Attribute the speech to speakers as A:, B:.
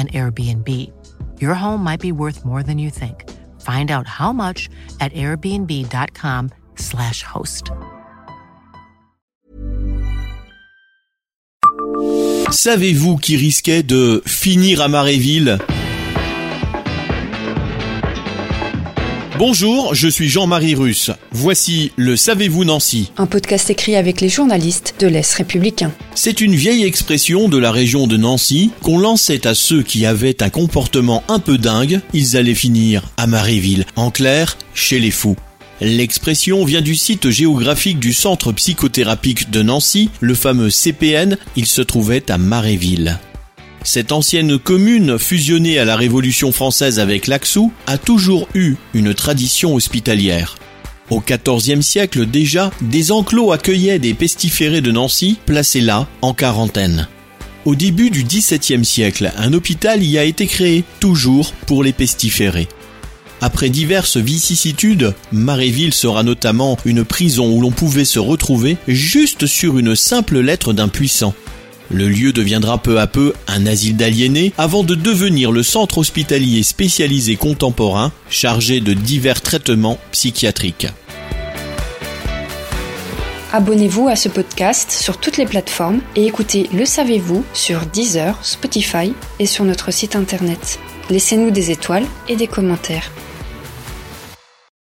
A: an Airbnb. Your home might be worth more than you think. Find out how much at airbnb.com/slash host.
B: Savez-vous qui risquait de finir à Maréville? Bonjour, je suis Jean-Marie Russe. Voici le Savez-vous Nancy
C: Un podcast écrit avec les journalistes de l'Est républicain.
B: C'est une vieille expression de la région de Nancy qu'on lançait à ceux qui avaient un comportement un peu dingue, ils allaient finir à Maréville, en clair, chez les fous. L'expression vient du site géographique du centre psychothérapique de Nancy, le fameux CPN, il se trouvait à Maréville. Cette ancienne commune, fusionnée à la Révolution française avec l'Axou, a toujours eu une tradition hospitalière. Au XIVe siècle déjà, des enclos accueillaient des pestiférés de Nancy, placés là, en quarantaine. Au début du XVIIe siècle, un hôpital y a été créé, toujours pour les pestiférés. Après diverses vicissitudes, Maréville sera notamment une prison où l'on pouvait se retrouver juste sur une simple lettre d'un puissant. Le lieu deviendra peu à peu un asile d'aliénés avant de devenir le centre hospitalier spécialisé contemporain chargé de divers traitements psychiatriques.
C: Abonnez-vous à ce podcast sur toutes les plateformes et écoutez Le Savez-vous sur Deezer, Spotify et sur notre site internet. Laissez-nous des étoiles et des commentaires.